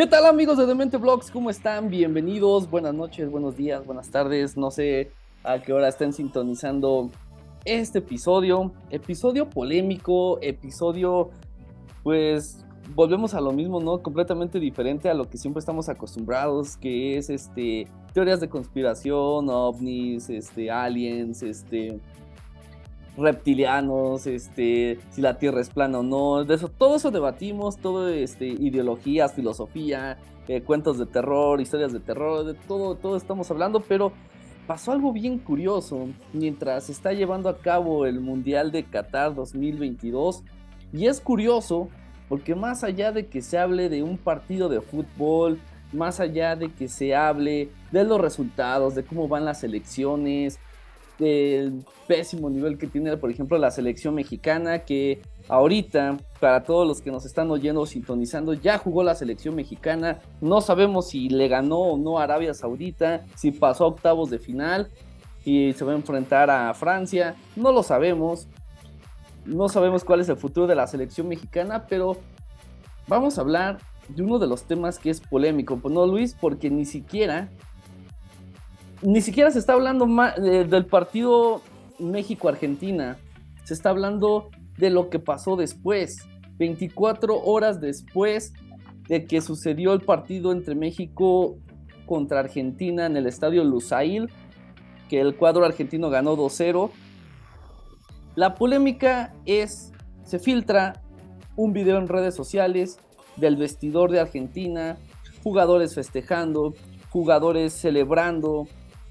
¿Qué tal amigos de Demente Vlogs? ¿Cómo están? Bienvenidos, buenas noches, buenos días, buenas tardes. No sé a qué hora estén sintonizando este episodio. Episodio polémico, episodio pues volvemos a lo mismo, ¿no? Completamente diferente a lo que siempre estamos acostumbrados, que es este teorías de conspiración, ovnis, este aliens, este reptilianos, este, si la Tierra es plana o no, de eso, todo eso debatimos, todo este, ideologías, filosofía, eh, cuentos de terror, historias de terror, de todo, todo estamos hablando, pero pasó algo bien curioso. Mientras se está llevando a cabo el Mundial de Qatar 2022 y es curioso porque más allá de que se hable de un partido de fútbol, más allá de que se hable de los resultados, de cómo van las elecciones, del pésimo nivel que tiene, por ejemplo, la selección mexicana, que ahorita, para todos los que nos están oyendo o sintonizando, ya jugó la selección mexicana. No sabemos si le ganó o no a Arabia Saudita, si pasó a octavos de final y se va a enfrentar a Francia. No lo sabemos. No sabemos cuál es el futuro de la selección mexicana, pero vamos a hablar de uno de los temas que es polémico. Pues no, Luis, porque ni siquiera ni siquiera se está hablando del partido México-Argentina. Se está hablando de lo que pasó después. 24 horas después de que sucedió el partido entre México contra Argentina en el estadio Lusail, que el cuadro argentino ganó 2-0. La polémica es, se filtra un video en redes sociales del vestidor de Argentina, jugadores festejando, jugadores celebrando,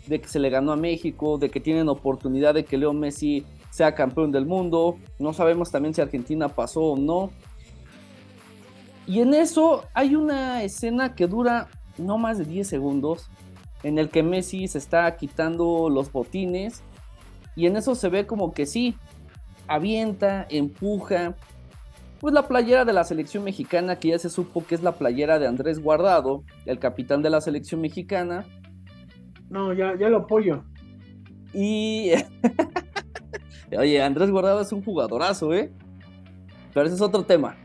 de que se le ganó a México, de que tienen oportunidad de que Leo Messi sea campeón del mundo. No sabemos también si Argentina pasó o no. Y en eso hay una escena que dura no más de 10 segundos, en el que Messi se está quitando los botines. Y en eso se ve como que sí, avienta, empuja. Pues la playera de la selección mexicana, que ya se supo que es la playera de Andrés Guardado, el capitán de la selección mexicana no, ya, ya lo apoyo. Y. Oye, Andrés Guardado es un jugadorazo, ¿eh? Pero ese es otro tema.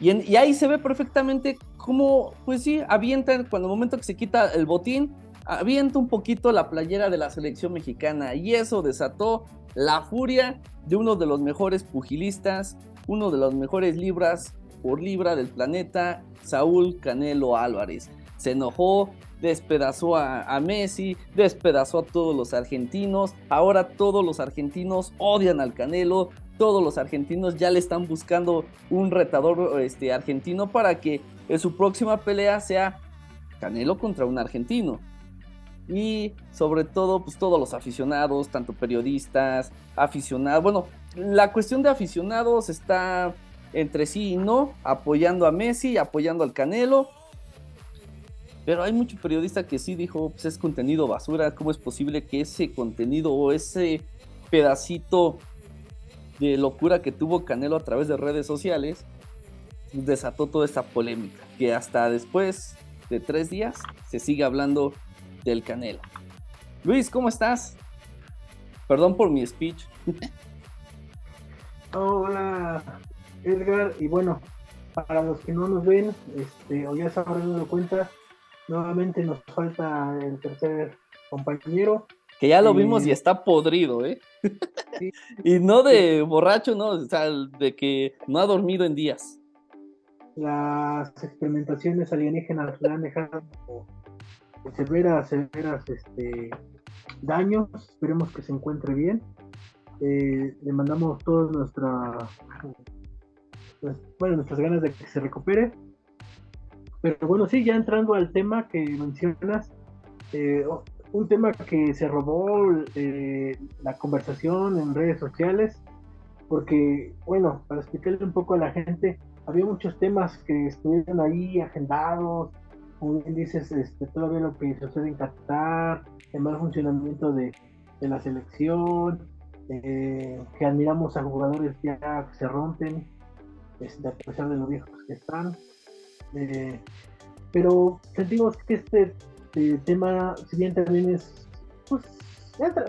Y, y, ahí se ve perfectamente cómo, pues sí, avienta, cuando el momento que se quita el botín, avienta un poquito la playera de la selección mexicana. Y eso desató la furia de uno de los mejores pugilistas, uno de los mejores libras por libra del planeta, Saúl Canelo Álvarez. Se enojó, despedazó a, Messi, despedazó a todos los argentinos, ahora todos los argentinos odian al Canelo, todos los argentinos ya le están buscando un retador este, argentino para que en su próxima pelea sea Canelo contra un argentino. Y sobre todo, pues todos los aficionados, tanto periodistas, aficionados, bueno, la cuestión de aficionados está entre sí y no, apoyando a Messi, apoyando al Canelo, pero hay mucho periodista que sí dijo, pues es contenido basura, ¿cómo es posible que ese contenido o ese pedacito de locura que tuvo Canelo a través de redes sociales desató toda esta polémica? Que hasta después de tres días se sigue hablando del Canelo. Luis, ¿cómo estás? Perdón por mi speech. Hola, Edgar. Y bueno, para los que no nos ven, este, o ya se habrán dado cuenta, Nuevamente nos falta el tercer compañero. Que ya lo vimos y está podrido, ¿eh? y no de borracho, no, o sea, de que no ha dormido en días. Las experimentaciones alienígenas le han dejado severas, severas este, daños. Esperemos que se encuentre bien. Eh, le mandamos todas nuestra, pues, bueno, nuestras ganas de que se recupere pero bueno, sí, ya entrando al tema que mencionas, eh, un tema que se robó eh, la conversación en redes sociales, porque, bueno, para explicarle un poco a la gente, había muchos temas que estuvieron ahí agendados, como bien dices, este, todavía lo que sucede en Qatar, el mal funcionamiento de, la selección, eh, que admiramos a jugadores ya que se rompen, este, a pesar de lo viejos que están. Eh, pero sentimos que este eh, tema, si bien también es, pues,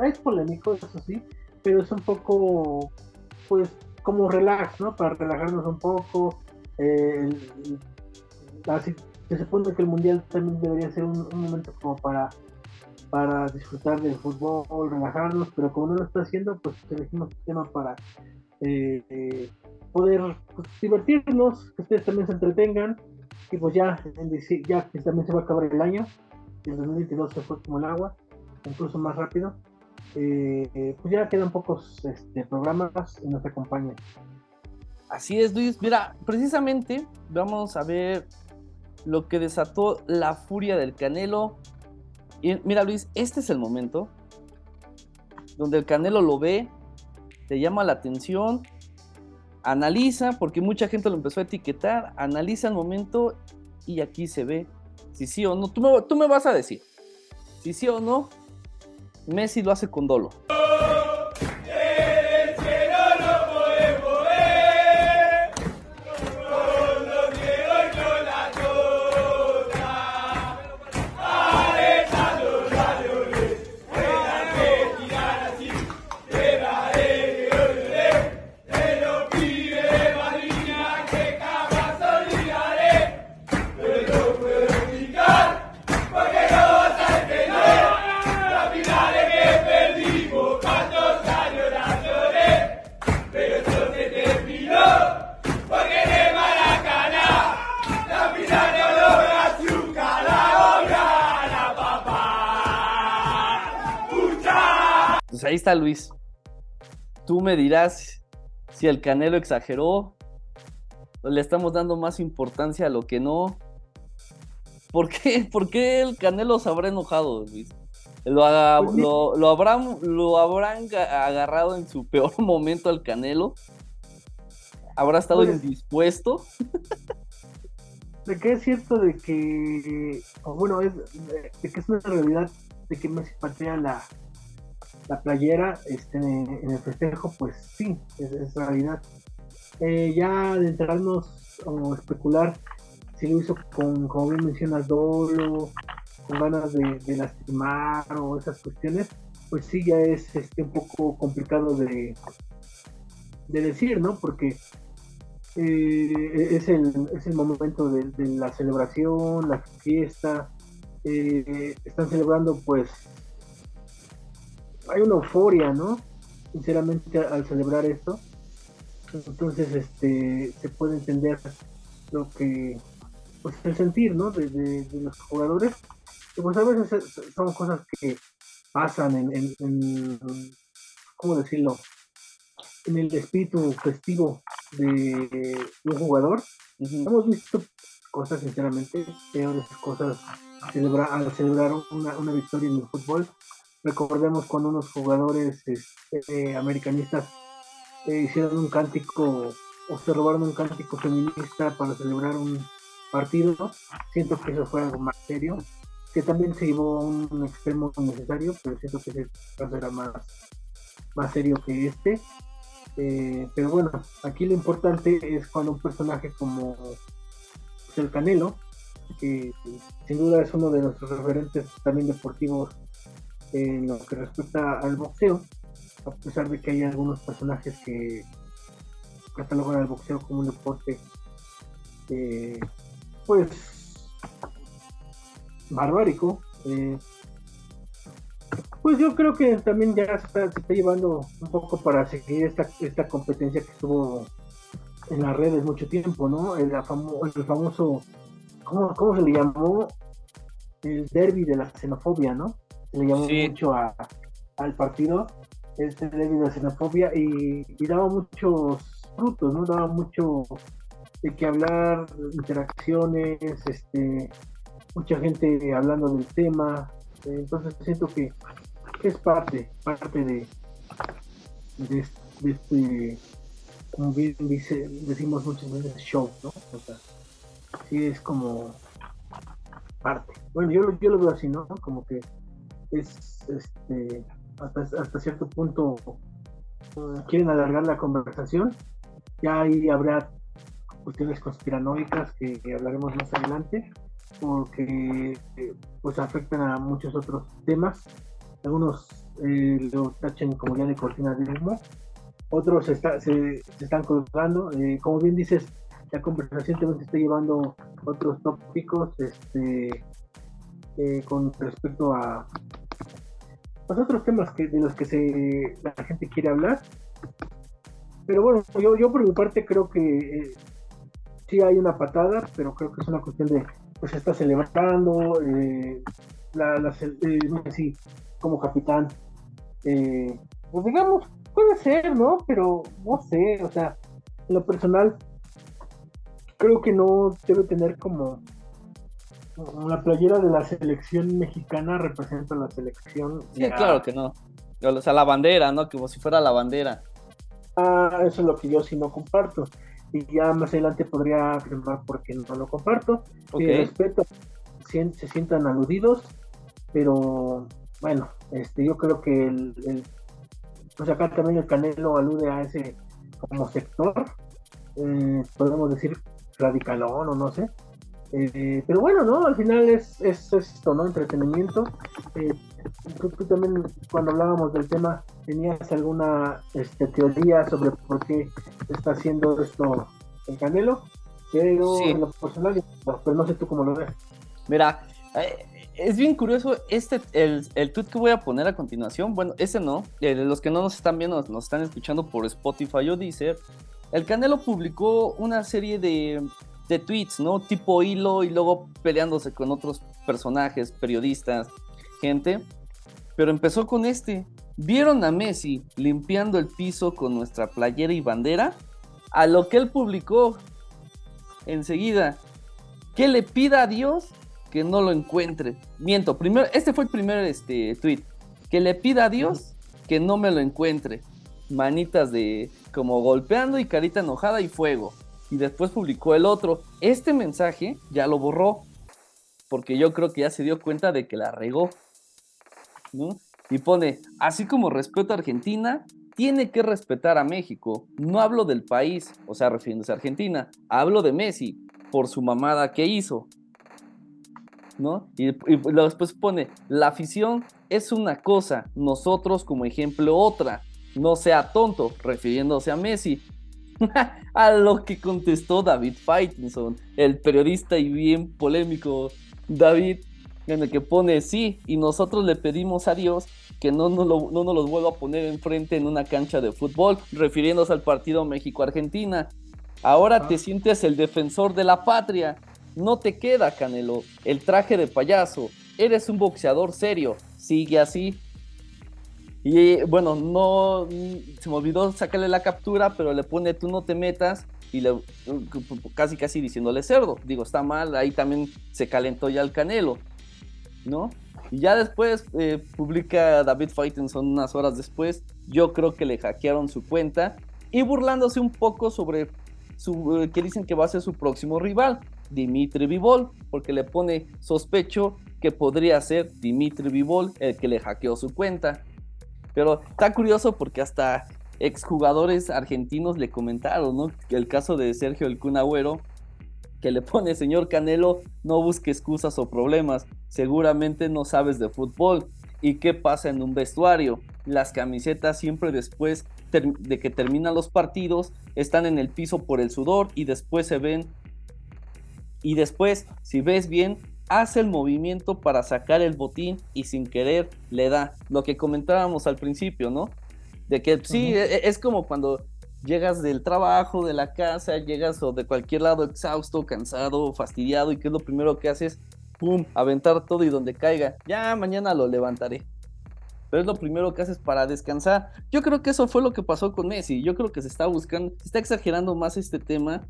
es, polémico, eso sí, pero es un poco, pues, como relax, ¿no? Para relajarnos un poco. Eh, se supone que el mundial también debería ser un, momento como para para disfrutar del fútbol, relajarnos, pero como no lo está haciendo, pues elegimos el tema para eh, poder pues, divertirnos, que ustedes también se entretengan, y pues ya, ya también se va a acabar el año, el 2022 se fue como el agua, incluso más rápido, eh, pues ya quedan pocos este, programas y nos acompañan. Así es, Luis. Mira, precisamente vamos a ver lo que desató la furia del Canelo. Y mira, Luis, este es el momento donde el Canelo lo ve, te llama la atención, analiza, porque mucha gente lo empezó a etiquetar, analiza el momento y aquí se ve si sí o no. Tú me, tú me vas a decir si sí o no, Messi lo hace con dolo. Me dirás si el Canelo exageró, le estamos dando más importancia a lo que no. ¿Por qué, ¿Por qué el Canelo se habrá enojado, Luis? ¿Lo, pues lo, habrán, ¿Lo habrán agarrado en su peor momento al Canelo? ¿Habrá estado pues indispuesto? De que es cierto de que, bueno, es, de, que es una realidad de que Messi patea la, la playera este, en el festejo, pues sí, es, realidad. Eh, ya de entrarnos o especular si lo hizo con, como bien mencionas, dolo, con ganas de, lastimar o esas cuestiones, pues sí ya es este, un poco complicado de, de decir, ¿no? Porque eh, es, el, es el momento de, la celebración, la fiesta, eh, están celebrando pues hay una euforia, ¿no? Sinceramente al celebrar esto. Entonces, este, se puede entender lo que, pues el sentir, ¿no? De, los jugadores. Y pues a veces son cosas que pasan en, en, ¿cómo decirlo? En el espíritu festivo de, un jugador. Hemos visto cosas, sinceramente, peores cosas al celebrar una, una victoria en el fútbol Recordemos cuando unos jugadores este, americanistas eh, hicieron un cántico o se robaron un cántico feminista para celebrar un partido. Siento que eso fue algo más serio, que también se llevó a un extremo necesario, pero siento que ese caso era más, más serio que este. Eh, pero bueno, aquí lo importante es cuando un personaje como el Canelo, que sin duda es uno de nuestros referentes también deportivos en lo que respecta al boxeo, a pesar de que hay algunos personajes que catalogan al boxeo como un deporte, eh, pues, barbárico. Eh, pues yo creo que también ya se está, llevando un poco para seguir esta, esta competencia que estuvo en las redes mucho tiempo, ¿no? El, el famoso, ¿cómo, ¿cómo, se le llamó? El derby de la xenofobia, ¿no? Le llamó mucho a, al partido, este debido a xenofobia y, daba muchos frutos, ¿no? Daba mucho de que hablar, interacciones, este, mucha gente hablando del tema, entonces siento que, es parte, parte de, de, este, como bien dice, decimos muchas veces, show, ¿no? O sea, sí es como parte. Bueno, yo, yo lo veo así, ¿no? Como que es este, hasta, cierto punto eh, quieren alargar la conversación. Ya ahí habrá cuestiones conspiranoicas que, hablaremos más adelante, porque eh, pues afectan a muchos otros temas. Algunos eh, lo tachen como ya de cortina de humo, otros se, se, están colgando. como bien dices, la conversación también se está llevando otros tópicos este, con respecto a los pues, otros temas que, de los que se, la gente quiere hablar. Pero bueno, yo, yo por mi parte creo que eh, sí hay una patada, pero creo que es una cuestión de, pues está celebrando, eh, la, la sí, como capitán, pues digamos, puede ser, ¿no? Pero no sé, o sea, en lo personal, creo que no debe tener como la playera de la selección mexicana representa la selección. Sí, claro que no. O sea, la bandera, ¿no? Como si fuera la bandera. Ah, eso es lo que yo sí no comparto. Y ya más adelante podría afirmar por qué no lo comparto. Okay. respeto, se sientan aludidos, pero bueno, este, yo creo que el, pues acá también el Canelo alude a ese como sector, eh, podemos decir radicalón o no sé. Eh, pero bueno, ¿no? Al final es, es, esto, ¿no? Entretenimiento. Eh, tú, también cuando hablábamos del tema tenías alguna este, teoría sobre por qué está haciendo esto el Canelo, pero en lo personal, pero no sé tú cómo lo ves. Mira, eh, es bien curioso este el, el tweet que voy a poner a continuación. Bueno, ese no. los que no nos están viendo, nos están escuchando por Spotify o Deezer. El Canelo publicó una serie de, de tweets, ¿no? Tipo hilo y luego peleándose con otros personajes, periodistas, gente. Pero empezó con este. ¿Vieron a Messi limpiando el piso con nuestra playera y bandera? A lo que él publicó enseguida. Que le pida a Dios que no lo encuentre. Miento, primero, este fue el primer este, tweet. Que le pida a Dios que no me lo encuentre manitas de como golpeando y carita enojada y fuego. Y después publicó el otro. Este mensaje ya lo borró. Porque yo creo que ya se dio cuenta de que la regó. ¿no? Y pone, así como respeto a Argentina, tiene que respetar a México. No hablo del país, o sea, refiriéndose a Argentina. Hablo de Messi por su mamada que hizo. ¿No? Y, y después pone, la afición es una cosa, nosotros como ejemplo otra no sea tonto, refiriéndose a Messi. a lo que contestó David Faitelson, el periodista y bien polémico David, en el que pone sí, y nosotros le pedimos a Dios que no nos, lo, no nos los vuelva a poner enfrente en una cancha de fútbol, refiriéndose al partido México-Argentina. Ahora te ah. sientes el defensor de la patria. No te queda, Canelo, el traje de payaso. Eres un boxeador serio. Sigue así. Y bueno, no se me olvidó sacarle la captura, pero le pone tú no te metas y le casi casi diciéndole cerdo. Digo, está mal, ahí también se calentó ya el canelo, ¿no? Y ya después eh, publica David Faitenson unas horas después, yo creo que le hackearon su cuenta y burlándose un poco sobre eh, que dicen que va a ser su próximo rival, Dimitri Vivol, porque le pone sospecho que podría ser Dimitri Vivol el que le hackeó su cuenta. Pero está curioso porque hasta exjugadores argentinos le comentaron, ¿no? El caso de Sergio El Cunagüero, que le pone, señor Canelo, no busque excusas o problemas, seguramente no sabes de fútbol. ¿Y qué pasa en un vestuario? Las camisetas siempre después de que terminan los partidos están en el piso por el sudor y después se ven. Y después, si ves bien, hace el movimiento para sacar el botín y sin querer le da. Lo que comentábamos al principio, ¿no? De que sí, e, e, es como cuando llegas del trabajo, de la casa, llegas o de cualquier lado exhausto, cansado, fastidiado y que es lo primero que haces, pum, aventar todo y donde caiga. Ya mañana lo levantaré. Pero es lo primero que haces para descansar. Yo creo que eso fue lo que pasó con Messi. Yo creo que se está buscando, se está exagerando más este tema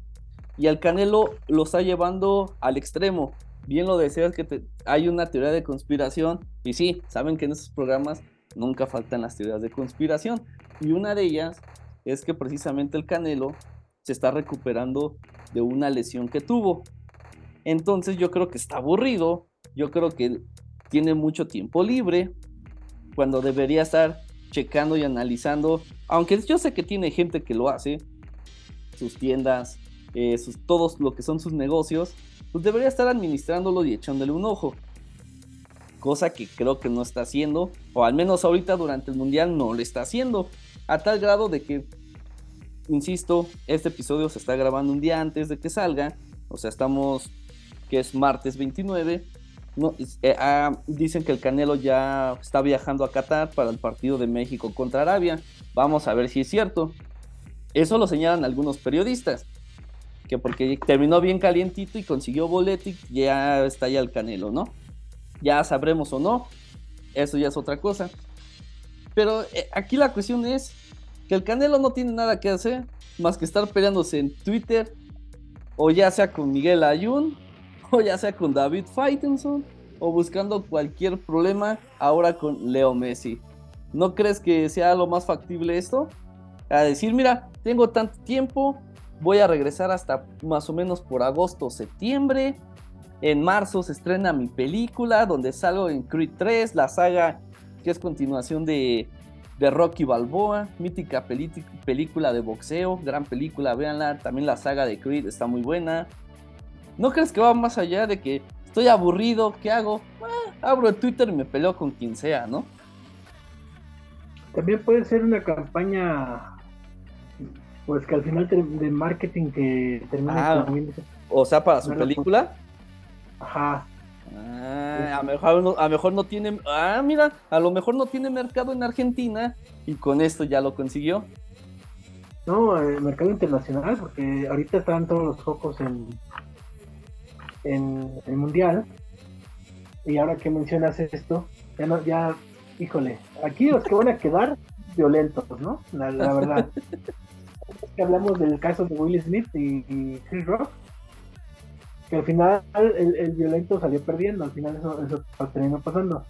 y al Canelo lo está llevando al extremo bien lo decías que hay una teoría de conspiración y sí, saben que en estos programas nunca faltan las teorías de conspiración y una de ellas es que precisamente el Canelo se está recuperando de una lesión que tuvo. Entonces yo creo que está aburrido, yo creo que tiene mucho tiempo libre cuando debería estar checando y analizando, aunque yo sé que tiene gente que lo hace, sus tiendas, eh, todos lo que son sus negocios, pues debería estar administrándolo y echándole un ojo. Cosa que creo que no está haciendo, o al menos ahorita durante el Mundial no lo está haciendo, a tal grado de que insisto, este episodio se está grabando un día antes de que salga, o sea, estamos, que es martes 29. No, eh, ah, dicen que el Canelo ya está viajando a Qatar para el partido de México contra Arabia. Vamos a ver si es cierto. Eso lo señalan algunos periodistas. Que porque terminó bien calientito y consiguió boleto y ya está ya el Canelo, ¿no? Ya sabremos o no. Eso ya es otra cosa. Pero eh, aquí la cuestión es que el Canelo no tiene nada que hacer más que estar peleándose en Twitter, o ya sea con Miguel Ayun, o ya sea con David Faitelson, o buscando cualquier problema ahora con Leo Messi. ¿No crees que sea lo más factible esto? A decir, mira, tengo tanto tiempo, voy a regresar hasta más o menos por agosto, septiembre. En marzo se estrena mi película donde salgo en Creed 3, la saga que es continuación de, de Rocky Balboa, mítica película de boxeo, gran película, véanla. También la saga de Creed está muy buena. ¿No crees que va más allá de que estoy aburrido? ¿Qué hago? Ah, abro el Twitter y me peleo con quien sea, ¿no? También puede ser una campaña, pues que al final de marketing que termina ah, O sea, para su película. Ajá. Ah, a, mejor no, a mejor no tiene. Ah, mira, a lo mejor no tiene mercado en Argentina y con esto ya lo consiguió. No, el eh, mercado internacional, porque ahorita están todos los focos en, en el mundial. Y ahora que mencionas esto, ya no, ya, híjole, aquí los que van a quedar violentos, ¿no? La, verdad. que hablamos del caso de Will Smith y, y Chris Rock que al final el, violento salió perdiendo, al final eso, eso terminó pasando.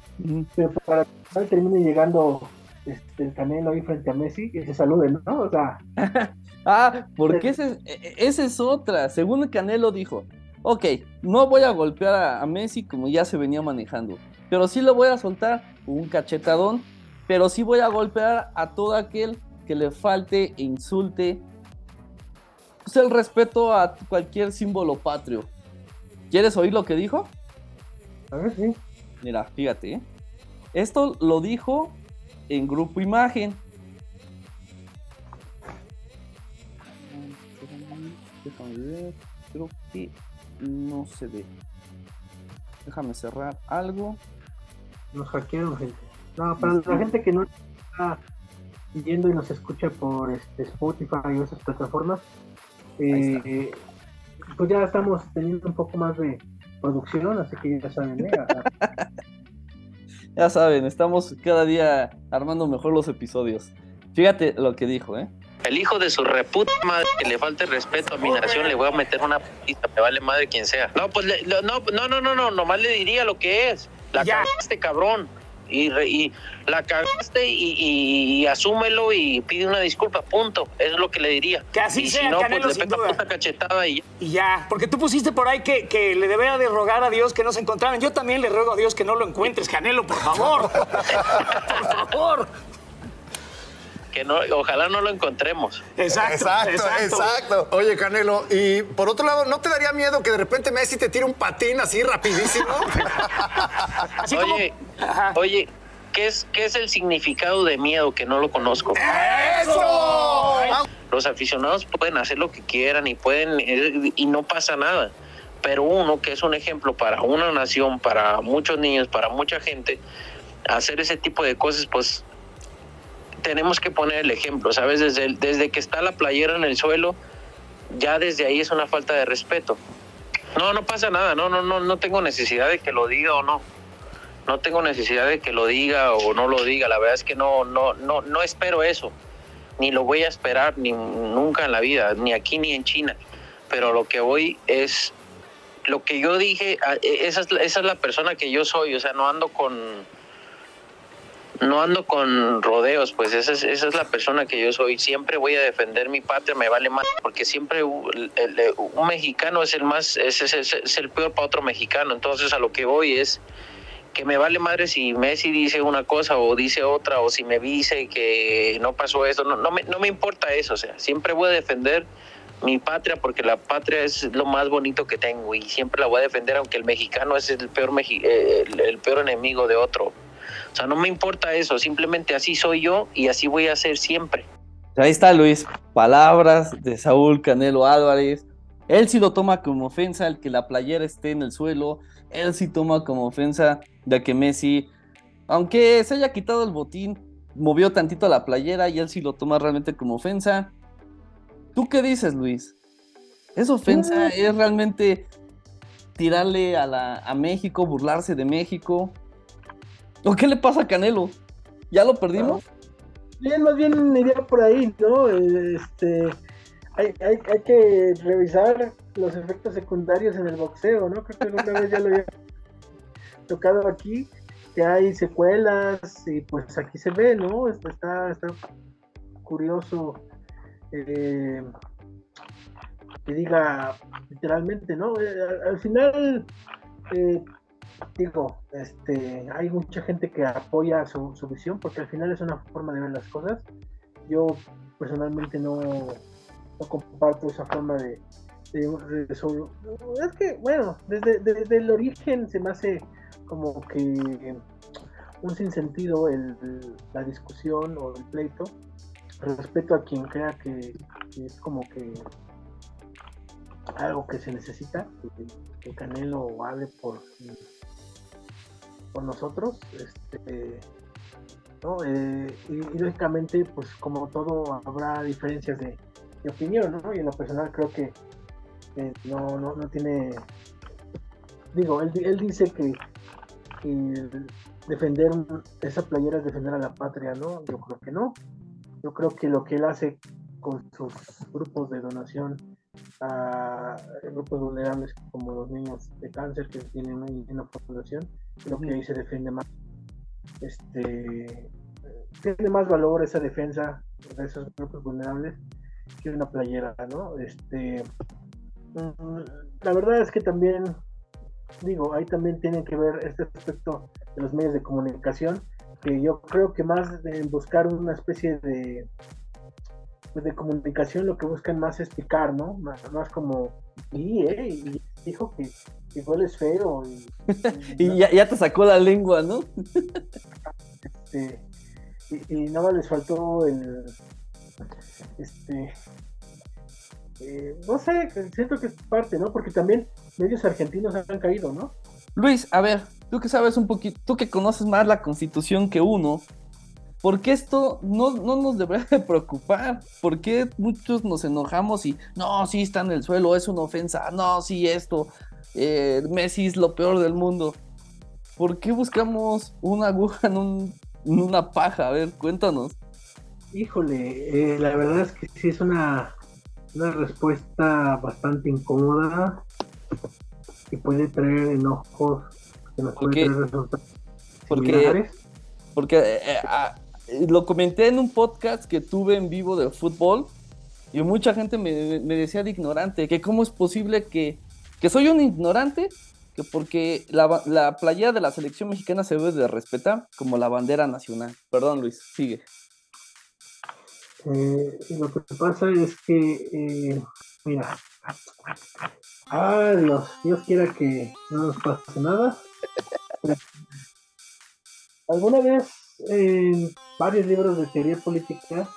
Pero para que termine llegando este, el Canelo ahí frente a Messi y se saluden, ¿no? O sea. ah, porque ese, e, esa es otra. Según el Canelo dijo, ok, no voy a golpear a, a, Messi como ya se venía manejando, pero sí le voy a soltar un cachetadón, pero sí voy a golpear a todo aquel que le falte e insulte pues, el respeto a cualquier símbolo patrio. ¿Quieres oír lo que dijo? A ver, sí. Mira, fíjate. ¿eh? Esto lo dijo en Grupo Imagen. Déjame ver. Creo que no se ve. Déjame cerrar algo. Nos hackearon, gente. No, para la gente que no está viendo y nos escucha por este, Spotify y esas plataformas, eh, pues ya estamos teniendo un poco más de producción, así que ya saben, ¿eh? ya saben, estamos cada día armando mejor los episodios. Fíjate lo que dijo, ¿eh? El hijo de su reputa madre que le falte respeto a mi nación, le voy a meter una pista, me vale madre quien sea. No, pues no, no, no, no, no, nomás le diría lo que es. La este cabrón y, la cagaste y, asúmelo y pide una disculpa, punto. Es lo que le diría. Que así sea, si no, Canelo, pues le pega puta cachetada y ya. Y ya, porque tú pusiste por ahí que, que le debería de rogar a Dios que no se encontraran. Yo también le ruego a Dios que no lo encuentres, Canelo, por favor. por favor que no, ojalá no lo encontremos. Exacto, exacto, exacto, Oye, Canelo, y por otro lado, ¿no te daría miedo que de repente Messi te tire un patín así rapidísimo? oye, oye, ¿qué es, ¿qué es el significado de miedo que no lo conozco? ¡Eso! Los aficionados pueden hacer lo que quieran y pueden y no pasa nada. Pero uno que es un ejemplo para una nación, para muchos niños, para mucha gente, hacer ese tipo de cosas, pues tenemos que poner el ejemplo, ¿sabes? Desde, desde que está la playera en el suelo, ya desde ahí es una falta de respeto. No, no pasa nada, no, no, no, no tengo necesidad de que lo diga o no. No tengo necesidad de que lo diga o no lo diga. La verdad es que no, no, no, no espero eso. Ni lo voy a esperar ni nunca en la vida, ni aquí ni en China. Pero lo que voy es lo que yo dije, ah, e, esa es, esa es la persona que yo soy, o sea, no ando con no ando con rodeos, pues esa es, esa es la persona que yo soy. Siempre voy a defender mi patria, me vale más, porque siempre un mexicano es el más, es, es, el peor para otro mexicano. Entonces a lo que voy es que me vale madre si Messi dice una cosa o dice otra, o si me dice que no pasó eso, no, no, me, no me importa eso, o sea, siempre voy a defender mi patria porque la patria es lo más bonito que tengo y siempre la voy a defender aunque el mexicano es el peor, eh, el peor enemigo de otro. O sea, no me importa eso, simplemente así soy yo y así voy a ser siempre. Ahí está Luis, palabras de Saúl Canelo Álvarez. Él sí lo toma como ofensa el que la playera esté en el suelo. Él sí toma como ofensa de que Messi, aunque se haya quitado el botín, movió tantito la playera y él sí lo toma realmente como ofensa. ¿Tú qué dices, Luis? ¿Es ofensa? ¿Es realmente tirarle a, la, a México, burlarse de México? ¿O qué le pasa a Canelo? ¿Ya lo perdimos? Bien, más bien iría por ahí, ¿no? Este, hay, hay, que revisar los efectos secundarios en el boxeo, ¿no? Creo que alguna vez ya lo había tocado aquí, que hay secuelas y pues aquí se ve, ¿no? Está, está curioso eh, que diga literalmente, ¿no? Eh, al, al final, eh, digo, este, hay mucha gente que apoya su, visión porque al final es una forma de ver las cosas. Yo personalmente no, no comparto esa forma de, de, de es que bueno desde, desde el origen se me hace como que un sinsentido el, la discusión o el pleito respeto a quien crea que, que es como que algo que se necesita que, que Canelo hable por por nosotros este ¿no? Eh, y, lógicamente pues como todo habrá diferencias de, opinión ¿no? y en lo personal creo que no, no, no tiene digo él, dice que, defender esa playera es defender a la patria no yo creo que no yo creo que lo que él hace con sus grupos de donación a grupos vulnerables como los niños de cáncer que tienen ahí en la población creo que ahí se defiende más este tiene más valor esa defensa de esos grupos vulnerables que una playera, ¿no? Este, mm, la verdad es que también, digo, ahí también tiene que ver este aspecto de los medios de comunicación, que yo creo que más de buscar una especie de pues, de comunicación lo que buscan más es picar, ¿no? Más, más como, y, eh, y dijo que, que igual es feo y, Y ya, ya te sacó la lengua, ¿no? este, y, y nada más les faltó el este eh, no sé, siento que es parte, ¿no? Porque también medios argentinos han caído, ¿no? Luis, a ver, tú que sabes un poquito, tú que conoces más la constitución que uno, ¿por qué esto no, no nos debería de preocupar? ¿Por qué muchos nos enojamos y no, sí está en el suelo, es una ofensa, no, sí esto, eh, Messi es lo peor del mundo? ¿Por qué buscamos una aguja en, un- en una paja? A ver, cuéntanos. Híjole, eh, la verdad es que sí es una, una respuesta bastante incómoda que puede traer enojos, que nos ¿Por puede qué? traer resultados Porque similares. Porque eh, ah, lo comenté en un podcast que tuve en vivo de fútbol y mucha gente me, me decía de ignorante, que cómo es posible que, que soy un ignorante, que porque la, la playera de la selección mexicana se debe de respetar como la bandera nacional. Perdón Luis, sigue. Eh, lo que pasa es que, eh, mira, ah, Dios, Dios quiera que no nos pase nada. Alguna vez en varios libros de teoría política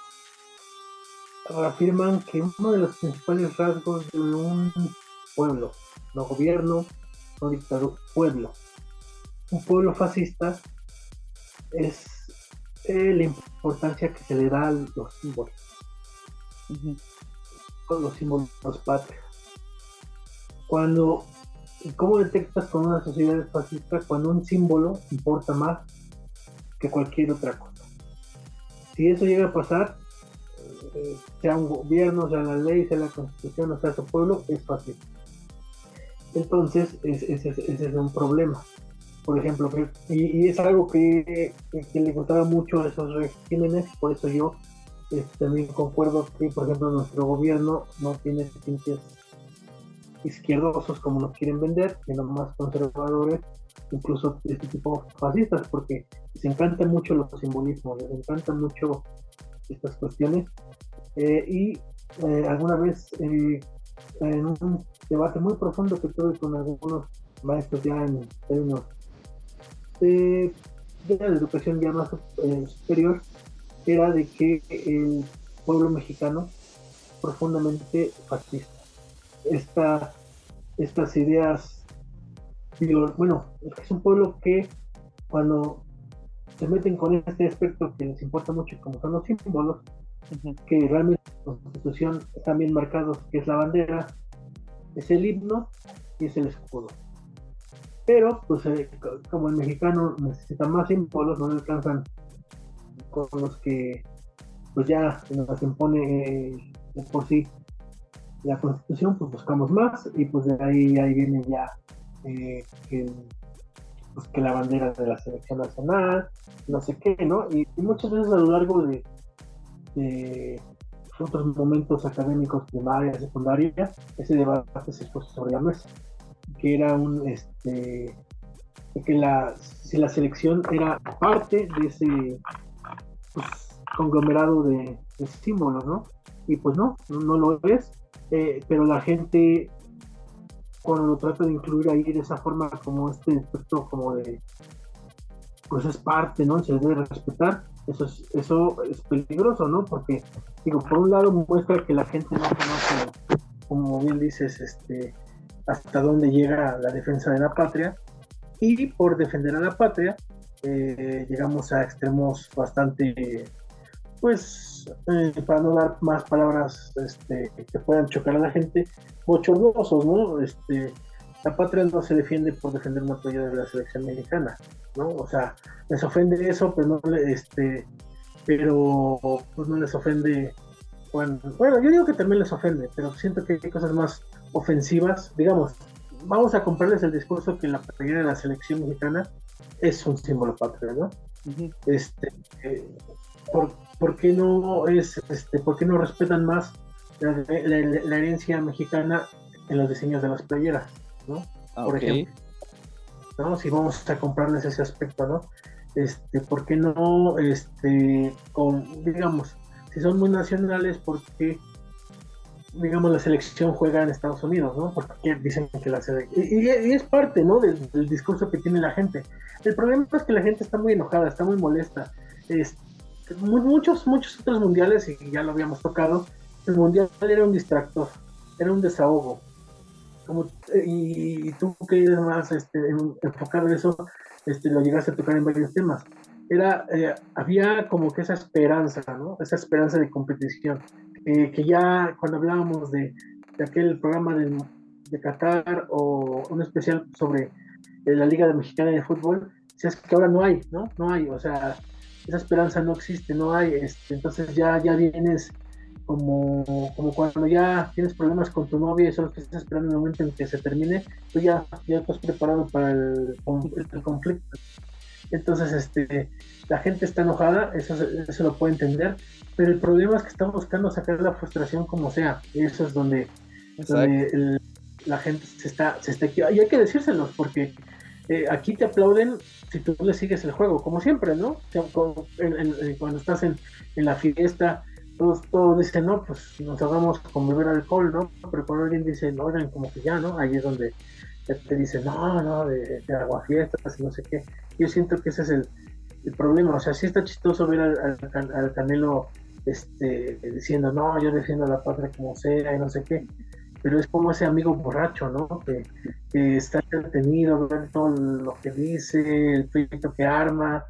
afirman que uno de los principales rasgos de un pueblo, no gobierno, no dictadura, pueblo, un pueblo fascista es eh, la importancia que se le da a los símbolos, los símbolos patrios. Cuando, ¿y ¿cómo detectas con una sociedad fascista cuando un símbolo importa más que cualquier otra cosa? Si eso llega a pasar, eh, sea un gobierno, sea la ley, sea la constitución, o sea su pueblo, es fácil. Entonces, es- ese es, ese es un problema. Por ejemplo, y, y es algo que, que- le gustaba mucho a esos regímenes, por eso yo este, también concuerdo que, por ejemplo, nuestro gobierno no tiene tintes izquierdosos como nos quieren vender, sino más conservadores, incluso este tipo fascistas, porque les encantan mucho los simbolismos, les encantan mucho estas cuestiones. Eh, y eh, alguna vez eh, en un debate muy profundo que tuve con algunos maestros ya en términos de, de la educación ya más eh, superior, era de que el pueblo mexicano profundamente fascista. Esta, estas ideas, bueno, es un pueblo que cuando se meten con este aspecto que les importa mucho, como son los símbolos, que realmente la constitución están bien marcados, que es la bandera, es el himno y es el escudo. Pero, pues, eh, como el mexicano necesita más símbolos, no alcanzan con los que, pues ya nos impone eh, por sí la constitución, pues buscamos más y pues de ahí, ahí viene ya eh, que, pues, que la bandera de la selección nacional, no sé qué, ¿no? Y, muchas veces a lo largo de, de otros momentos académicos primaria, secundaria, ese debate se puso sobre que era un, este, que la, si la selección era parte de ese pues, conglomerado de, símbolos, ¿no? Y pues no, no lo es, eh, pero la gente cuando lo trata de incluir ahí de esa forma como este aspecto como de pues es parte, ¿no? Se debe respetar, eso es, eso es peligroso, ¿no? Porque, digo, por un lado muestra que la gente no conoce, como bien dices, este, hasta dónde llega la defensa de la patria, y por defender a la patria, eh, llegamos a extremos bastante, pues, eh, para no dar más palabras este, que puedan chocar a la gente, bochornosos, ¿no? Este, la patria no se defiende por defender una playa de la selección mexicana, ¿no? O sea, les ofende eso, pero no le, este, pero pues no les ofende, bueno, bueno, yo digo que también les ofende, pero siento que hay cosas más ofensivas, digamos, vamos a comprarles el discurso que la playera de la selección mexicana es un símbolo patrio, ¿no? Este, eh, ¿por, qué no es, este, por qué no respetan más la herencia mexicana en los diseños de las playeras? ¿No? Ah, Por ejemplo, ¿no? Si vamos a comprarles ese aspecto, ¿no? Este, ¿por qué no, este, con, digamos, si son muy nacionales, ¿por qué, digamos, la selección juega en Estados Unidos, ¿no? Porque dicen que la selección... Y, es parte, ¿no? Del, discurso que tiene la gente. El problema es que la gente está muy enojada, está muy molesta. Es, muchos, muchos otros mundiales, y ya lo habíamos tocado, el mundial era un distractor, era un desahogo, como, y, tú que eres más este, enfocado en eso, este, lo llegaste a tocar en varios temas. Era, eh, había como que esa esperanza, ¿no? Esa esperanza de competición. Eh, que ya cuando hablábamos de, de aquel programa de, de, Qatar o un especial sobre eh, la Liga Mexicana de Fútbol, es que ahora no hay, ¿no? No hay, o sea, esa esperanza no existe, no hay, este, entonces ya, ya vienes como, como cuando ya tienes problemas con tu novia y solo que estás esperando el momento en que se termine, tú ya, ya estás preparado para el, conflicto. Entonces, este, la gente está enojada, eso, eso lo puede entender, pero el problema es que estamos buscando sacar la frustración como sea, eso es donde, la gente se está, se está... Y hay que decírselos, porque eh, aquí te aplauden si tú le sigues el juego, como siempre, ¿no? cuando estás en, en la fiesta, todos, todos dicen, no, pues nos hagamos con beber alcohol, ¿no? Pero cuando alguien dice, no, oigan, como que ya, ¿no? Ahí es donde te dicen, no, no, de, de aguafiestas y no sé qué. Yo siento que ese es el, problema. O sea, sí está chistoso ver al, al, Canelo este, diciendo, no, yo defiendo a la patria como sea y no sé qué. Pero es como ese amigo borracho, ¿no? Que, está entretenido, ver todo lo que dice, el proyecto que arma,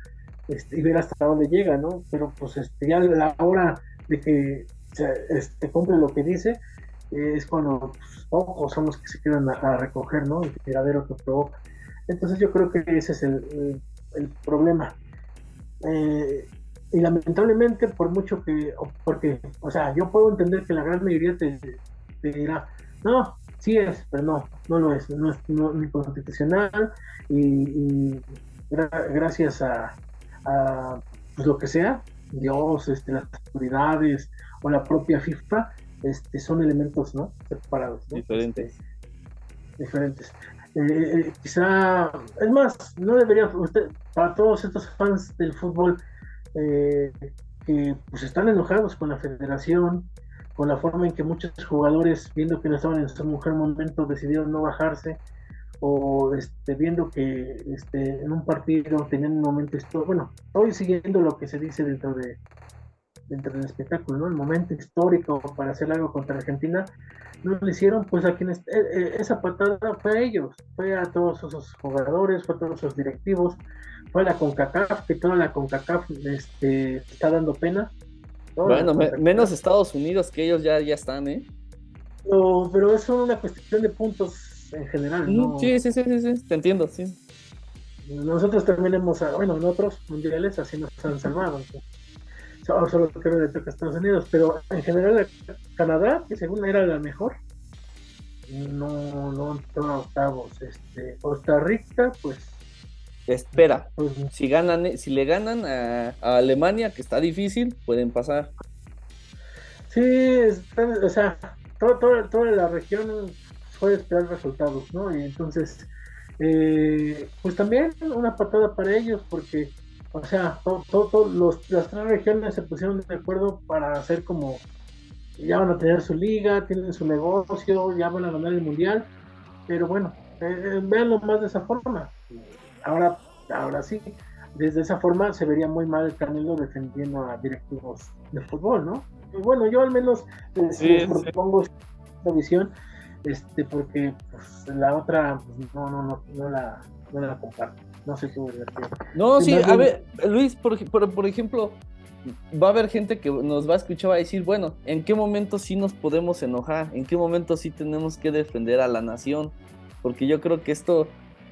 este, y ver hasta dónde llega, ¿no? Pero pues este, ya la hora de que se este, cumple lo que dice, es cuando pues, pocos son los que se quedan a, recoger, ¿no? El tiradero que provoca. Entonces yo creo que ese es el, el, problema. Eh, y lamentablemente, por mucho que, porque, o sea, yo puedo entender que la gran mayoría te, dirá, no, sí es, pero no, no lo es, no es ni constitucional y, gracias a, a pues, lo que sea, Dios, este, las autoridades o la propia FIFA, este, son elementos ¿no? separados. Diferentes. Este, diferentes. Eh, eh, quizá, es más, no debería, usted, para todos estos fans del fútbol eh, que pues están enojados con la federación, con la forma en que muchos jugadores, viendo que no estaban en su mejor momento, decidieron no bajarse, o este, viendo que este, en un partido tenían un momento, esto, bueno, estoy siguiendo lo que se dice dentro de, dentro del espectáculo, ¿no? El momento histórico para hacer algo contra Argentina, no lo hicieron, pues a quienes, eh, eh, esa patada fue a ellos, fue a todos esos jugadores, fue a todos esos directivos, fue a la CONCACAF, que toda la CONCACAF este, está dando pena. Bueno, menos Estados Unidos, que ellos ya, ya están, ¿eh? Pero, pero es una cuestión de puntos en general, ¿no? Sí, sí, sí, sí, sí, te entiendo, sí. Nosotros también hemos, bueno, en otros mundiales así nos han salvado. Solo que le toca Estados Unidos, pero en general Canadá, que según era la mejor, no, no entró a octavos. Este, Costa Rica, pues. Espera, pues, si ganan, si le ganan a, Alemania, que está difícil, pueden pasar. Sí, o sea, toda, toda la región puede esperar resultados, ¿no? Y entonces eh, pues también una patada para ellos, porque, o sea, los, las tres regiones se pusieron de acuerdo para hacer como, ya van a tener su liga, tienen su negocio, ya van a ganar el mundial, pero bueno, eh, eh, véanlo más de esa forma. Ahora, ahora sí, desde esa forma se vería muy mal el Canelo defendiendo a directivos de fútbol, ¿no? Y bueno, yo al menos les, propongo esta visión este, porque pues, la otra pues, no, no, no, no la, no la comparto. No sé qué No, sí, a ver, Luis, por, por, ejemplo, va a haber gente que nos va a escuchar va a decir, bueno, ¿en qué momento sí nos podemos enojar? ¿En qué momento sí tenemos que defender a la nación? Porque yo creo que esto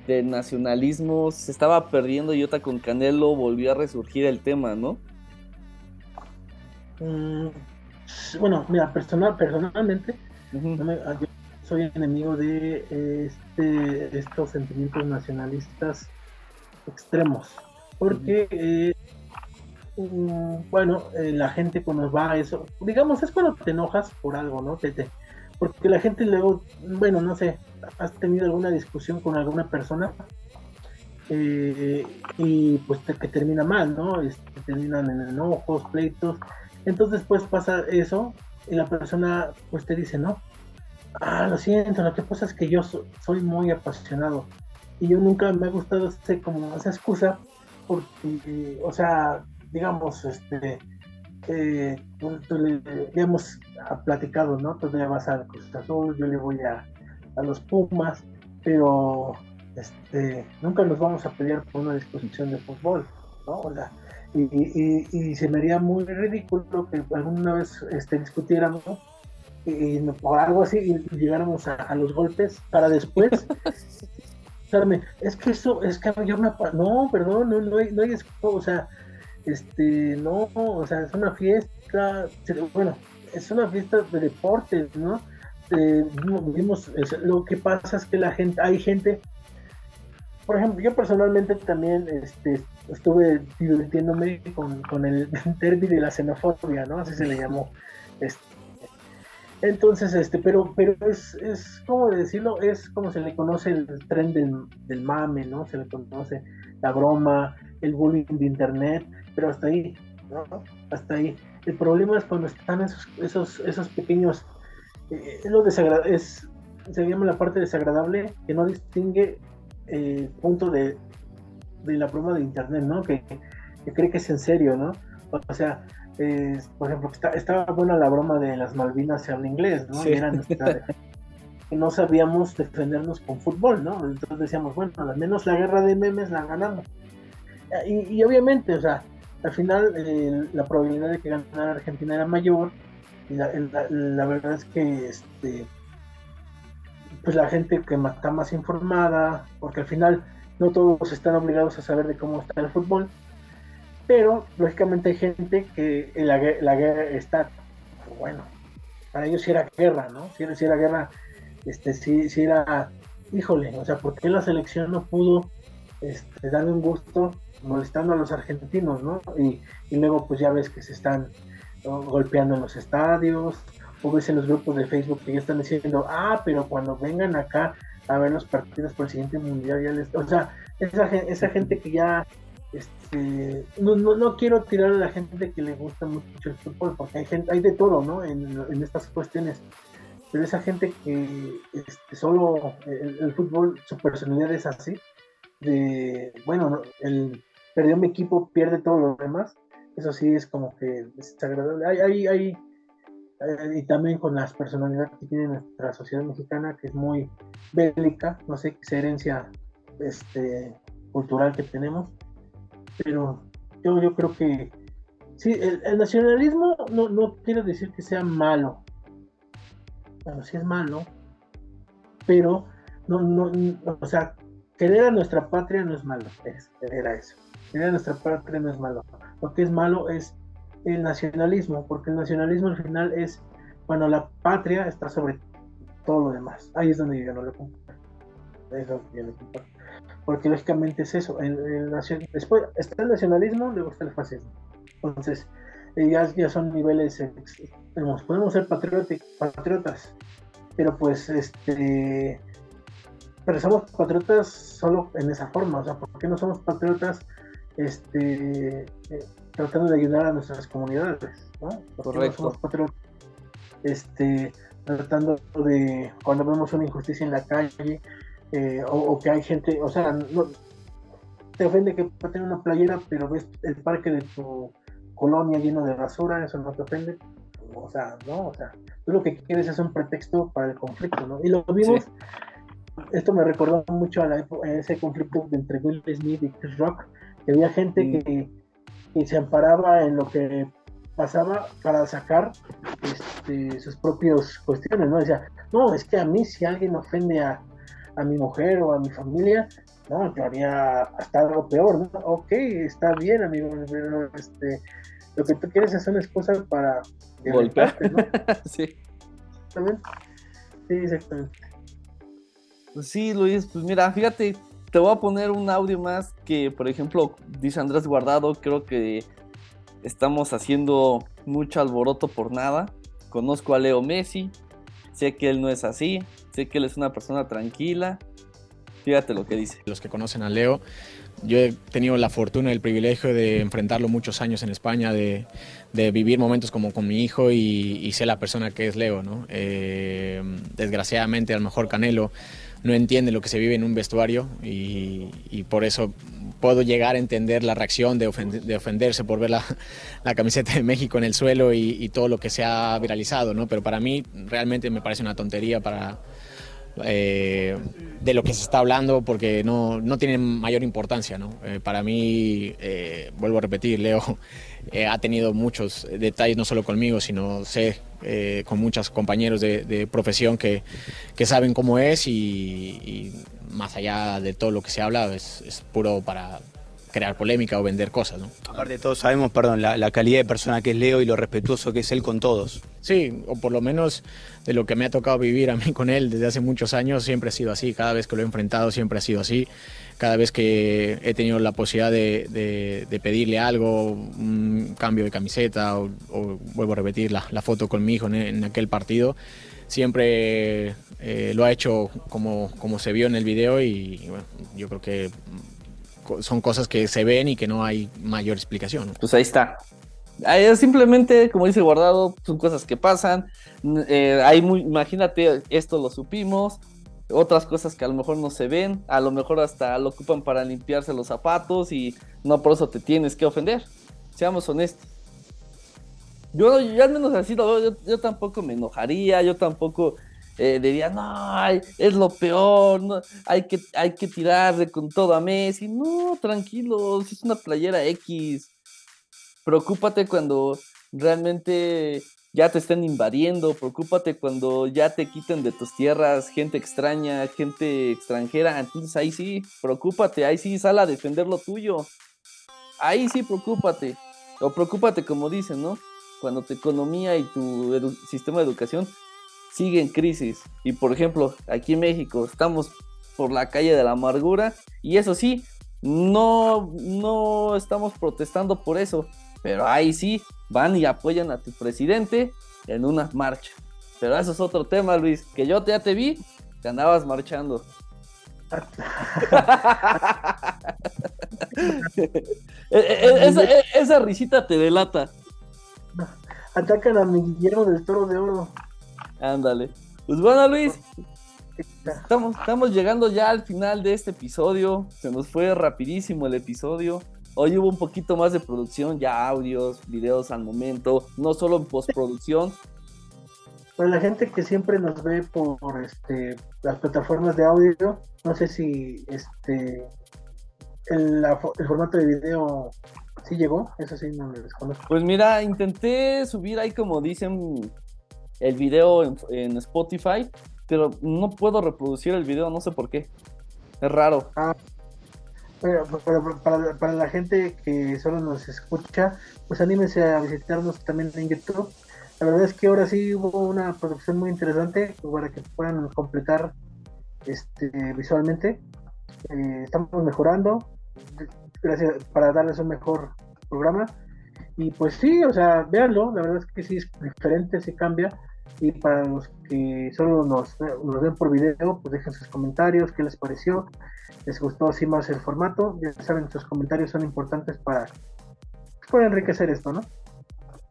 de nacionalismo se estaba perdiendo y otra con Canelo volvió a resurgir el tema, ¿no? Mm, bueno, mira, personal, personalmente, soy enemigo de este, estos sentimientos nacionalistas extremos, porque, eh, mm, bueno, eh, la gente cuando va a eso, digamos, es cuando te enojas por algo, ¿no? Te, porque la gente luego, bueno, no sé, has tenido alguna discusión con alguna persona eh, y pues que termina mal, ¿no? Este, terminan en enojos, pleitos, entonces pues pasa eso y la persona pues te dice, no, ah, lo siento, lo que pasa es que yo soy muy apasionado y yo nunca me ha gustado este, como esa excusa porque, o sea, digamos, este, eh, ya hemos platicado, ¿no? Tú le vas al Cruz Azul, yo le voy a, a los Pumas, pero este, nunca nos vamos a pelear por una disposición de fútbol, ¿no? O sea, y, y, y, se me haría muy ridículo que alguna vez este, discutiéramos y, por algo así y llegáramos a, los golpes para después es que eso es que yo me no perdón no, no hay, no hay o sea este no o sea es una fiesta bueno es una fiesta de deportes no vimos lo que pasa es que la gente hay gente por ejemplo yo personalmente también este estuve divirtiéndome con, con el derby de la xenofobia no así se le llamó este entonces, este, pero, pero es, es como decirlo, es como se le conoce el tren del, mame, ¿no? Se le conoce la broma, el bullying de internet, pero hasta ahí, ¿no? Hasta ahí. El problema es cuando están esos, esos, esos pequeños, eh, es lo desagradable, es, se llama la parte desagradable que no distingue el punto de, de la broma de internet, ¿no? Que cree que es en serio, ¿no? O sea, por ejemplo, estaba buena la broma de las Malvinas en inglés, ¿no? que no sabíamos defendernos con fútbol, ¿no? Entonces decíamos, bueno, al menos la guerra de memes la ganamos. Y, obviamente, o sea, al final eh, la probabilidad de que ganara Argentina era mayor. Y la, verdad es que este, pues la gente que está más informada, porque al final no todos están obligados a saber de cómo está el fútbol pero lógicamente hay gente que la, guerra está, bueno, para ellos sí era guerra, ¿no? Si era, era guerra, este, sí, sí era, híjole, o sea, ¿por qué la selección no pudo este, darle un gusto molestando a los argentinos, ¿no? Y, y luego pues ya ves que se están golpeando en los estadios, o ves en los grupos de Facebook que ya están diciendo, ah, pero cuando vengan acá a ver los partidos por el siguiente mundial, ya les... O sea, esa, esa gente que ya este, no, no, no, quiero tirar a la gente que le gusta mucho el fútbol, porque hay gente, hay de todo, ¿no? En, estas cuestiones. Pero esa gente que este, solo el, fútbol, su personalidad es así, de, bueno, el, perdió mi equipo, pierde todo lo demás. Eso sí es como que desagradable. Hay, hay, hay, y también con las personalidades que tiene nuestra sociedad mexicana, que es muy bélica, no sé, esa herencia este, cultural que tenemos, pero yo, yo creo que sí, el, nacionalismo no, no quiere decir que sea malo, bueno, sí es malo, pero no, no, o sea, querer a nuestra patria no es malo, es, era eso. Querer a nuestra patria no es malo. Lo que es malo es el nacionalismo, porque el nacionalismo al final es cuando la patria está sobre todo lo demás. Ahí es donde yo no le comparto. Ahí es donde yo le comparto. Porque lógicamente es eso. El, el después está el nacionalismo, luego está el fascismo. Entonces, eh, ya, ya son niveles, eh, podemos ser patriotas, pero pues este pero somos patriotas solo en esa forma, o sea, ¿por qué no somos patriotas este, eh, tratando de ayudar a nuestras comunidades? ¿no? Correcto. somos patriotas este, tratando de, cuando vemos una injusticia en la calle, eh, o, que hay gente, o sea, no, te ofende que tener una playera, pero ves el parque de tu colonia lleno de basura, eso no te ofende. O sea, no, o sea, tú lo que quieres es un pretexto para el conflicto, ¿no? Y lo vimos esto me recordó mucho a, ese conflicto entre Will Smith y Chris Rock, que había gente que, se amparaba en lo que pasaba para sacar este, sus propias cuestiones, ¿no? Decía, no, es que a mí si alguien ofende a, mi mujer o a mi familia, no, yo haría hasta algo peor, ¿no? Ok, está bien, amigo, pero este, lo que tú quieres es una excusa para golpearte, ¿no? sí. Sí, exactamente. Pues sí, Luis, pues mira, fíjate, te voy a poner un audio más que, por ejemplo, dice Andrés Guardado, creo que estamos haciendo mucho alboroto por nada. Conozco a Leo Messi, sé que él no es así, sé que él es una persona tranquila. Fíjate lo que dice. Los que conocen a Leo, yo he tenido la fortuna y el privilegio de enfrentarlo muchos años en España, de, vivir momentos como con mi hijo y, sé la persona que es Leo. ¿no? Eh, desgraciadamente, a lo mejor Canelo no entiende lo que se vive en un vestuario y, por eso puedo llegar a entender la reacción de, ofenderse por ver la, camiseta de México en el suelo y, todo lo que se ha viralizado, ¿no? Pero para mí realmente me parece una tontería para, eh, de lo que se está hablando porque no, no tiene mayor importancia. ¿no? Eh, para mí, eh, vuelvo a repetir, Leo ha tenido muchos detalles, no solo conmigo, sino sé con muchos compañeros de, profesión que, que, saben cómo es y, más allá de todo lo que se habla, es puro para, crear polémica o vender cosas. ¿no? Aparte de todo, sabemos, perdón, la, calidad de persona que es Leo y lo respetuoso que es él con todos. Sí, o por lo menos de lo que me ha tocado vivir a mí con él desde hace muchos años, siempre ha sido así. Cada vez que lo he enfrentado, siempre ha sido así. Cada vez que he tenido la posibilidad de, pedirle algo, un cambio de camiseta, o, vuelvo a repetir la, foto con mi hijo en, aquel partido, siempre eh, lo ha hecho como, como se vio en el video y bueno, yo creo que son cosas que se ven y que no hay mayor explicación. Pues ahí está. simplemente, como dice Guardado, son cosas que pasan. Eh, imagínate, esto lo supimos. Otras cosas que a lo mejor no se ven, a lo mejor hasta lo ocupan para limpiarse los zapatos y no por eso te tienes que ofender. Seamos honestos. Yo, yo al menos así lo veo, yo tampoco me enojaría, yo tampoco eh, diría, no, es lo peor, hay, que, hay que con todo a Messi. No, tranquilo, es una playera X. Preocúpate cuando realmente ya te estén invadiendo, preocúpate cuando ya te quiten de tus tierras gente extraña, gente extranjera. Entonces ahí sí, preocúpate, ahí sí sal a defender lo tuyo. Ahí sí, preocúpate. O preocúpate, como dicen, ¿no? Cuando tu economía y tu sistema de educación sigue en crisis. Y por ejemplo, aquí en México estamos por la calle de la amargura y eso sí, no, no estamos protestando por eso, pero ahí sí van y apoyan a tu presidente en una marcha. Pero eso es otro tema, Luis, que yo ya te vi que andabas marchando. E, e, e, esa, esa risita te delata. Atacan a mi Guillermo del Toro de Oro. Ándale. Pues bueno, Luis, estamos, estamos llegando ya al final de este episodio. Se nos fue rapidísimo el episodio. Hoy hubo un poquito más de producción, ya audios, videos al momento, no solo en postproducción. Para la gente que siempre nos ve por este, las plataformas de audio, no sé si este el, el formato de video sí llegó, eso sí no lo desconozco. Pues mira, intenté subir ahí como dicen el video en, Spotify, pero no puedo reproducir el video, no sé por qué. Es raro. Ah, pero, para, para, la gente que solo nos escucha, pues anímense a visitarnos también en YouTube. La verdad es que ahora sí hubo una producción muy interesante para que puedan completar este, visualmente. Eh, estamos mejorando. Gracias para darles un mejor programa. Y pues sí, o sea, véanlo. La verdad es que sí es diferente, se cambia. Y para los que solo nos, nos ven por video, pues dejen sus comentarios, qué les pareció les gustó así más el formato. Ya saben, sus comentarios son importantes para, para enriquecer esto, ¿no?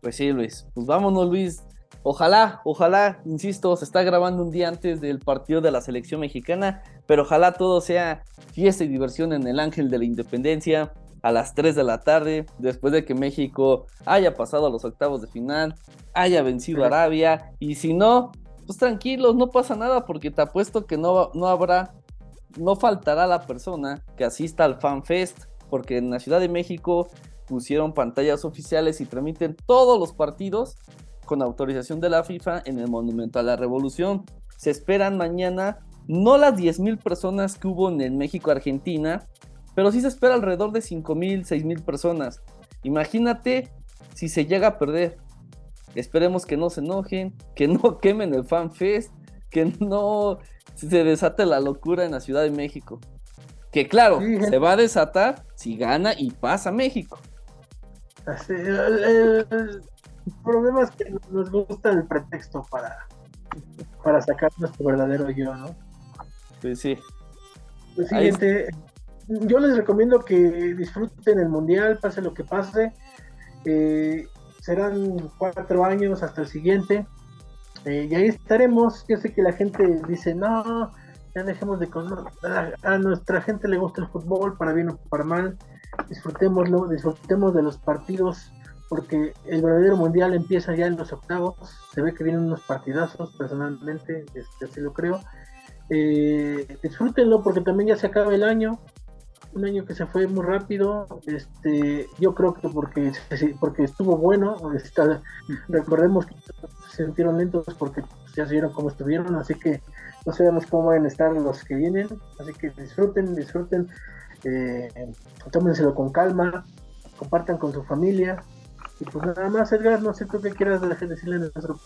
Pues sí, Luis. Pues vámonos, Luis. Ojalá, ojalá, insisto, se está grabando un día antes del partido de la selección mexicana, pero ojalá todo sea fiesta y diversión en el Ángel de la Independencia a las 3 de la tarde, después de que México haya pasado a los octavos de final, haya vencido a Arabia, y si no, pues tranquilos, no pasa nada, porque te apuesto que no, no habrá no faltará la persona que asista al FanFest, porque en la Ciudad de México pusieron pantallas oficiales y transmiten todos los partidos con autorización de la FIFA en el Monumento a la Revolución. Se esperan mañana no las 10.000 personas que hubo en el México-Argentina, pero sí se espera alrededor de 5.000, 6.000 personas. Imagínate si se llega a perder. Esperemos que no se enojen, que no quemen el FanFest, que no se desate la locura en la Ciudad de México. Que claro, se va a desatar si gana y pasa México. el, problema es que nos gusta el pretexto para, para sacar nuestro verdadero yo, ¿no? Pues sí. Pues siguiente, yo les recomiendo que disfruten el mundial, pase lo que pase. Eh, serán cuatro años hasta el siguiente. Eh, y ahí estaremos. Yo sé que la gente dice, no, ya dejemos de... A, a nuestra gente le gusta el fútbol, para bien o para mal. Disfrutémoslo, disfrutemos de los partidos, porque el verdadero mundial empieza ya en los octavos. Se ve que vienen unos partidazos, personalmente, este, así lo creo. Eh, disfrútenlo porque también ya se acaba el año un año que se fue muy rápido. Este, yo creo que porque, porque estuvo bueno. recordemos que se sintieron lentos porque ya se vieron cómo estuvieron, así que no sabemos cómo van a estar los que vienen. Así que disfruten, disfruten, eh, tómenselo con calma, compartan con su familia. Y pues nada más, Edgar, no sé tú qué quieras decirle a nuestro.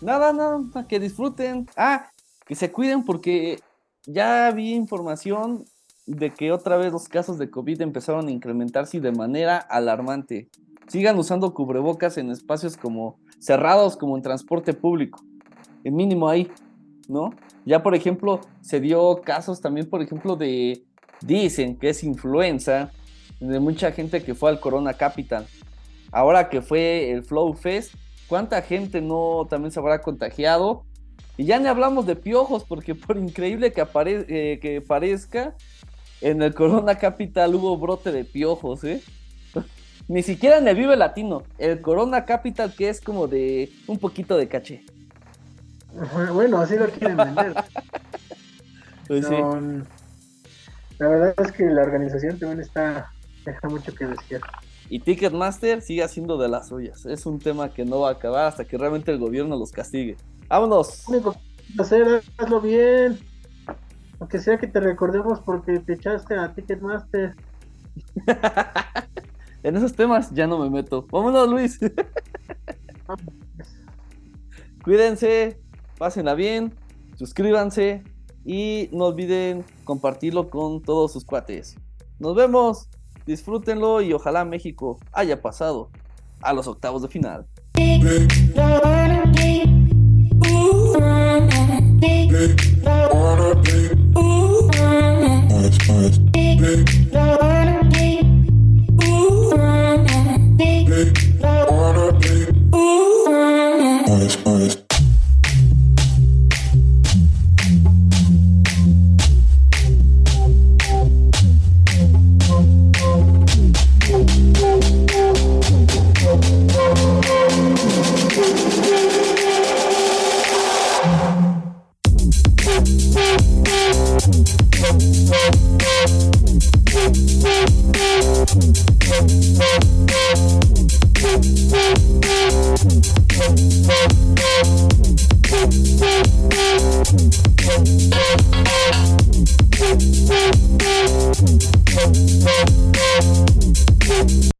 Nada, nada, que disfruten. Ah, que se cuiden porque ya vi información de que otra vez los casos de COVID empezaron a incrementarse de manera alarmante. Sigan usando cubrebocas en espacios como cerrados, como en transporte público. El mínimo ahí, ¿no? Ya, por ejemplo, se dio casos también, por ejemplo, de, dicen que es influenza, de mucha gente que fue al Corona Capital. Ahora que fue el Flow Fest, ¿cuánta gente no también se habrá contagiado? Y ya ni hablamos de piojos, porque por increíble que, eh, que parezca, en el Corona Capital hubo brote de piojos, ¿eh? Ni siquiera en el Vive Latino. El Corona Capital que es como de un poquito de caché. Bueno, así lo quieren vender. pues sí. La verdad es que la organización también está deja mucho que decir. Y Ticketmaster sigue haciendo de las suyas. Es un tema que no va a acabar hasta que realmente el gobierno los castigue. ¡Vámonos! único que hacer, hazlo bien. Aunque sea que te recordemos porque te echaste a Ticketmaster. en esos temas ya no me meto. Vámonos, Luis. Cuídense, pásenla bien, suscríbanse y no olviden compartirlo con todos sus cuates. Nos vemos, disfrútenlo y ojalá México haya pasado a los octavos de final. Big.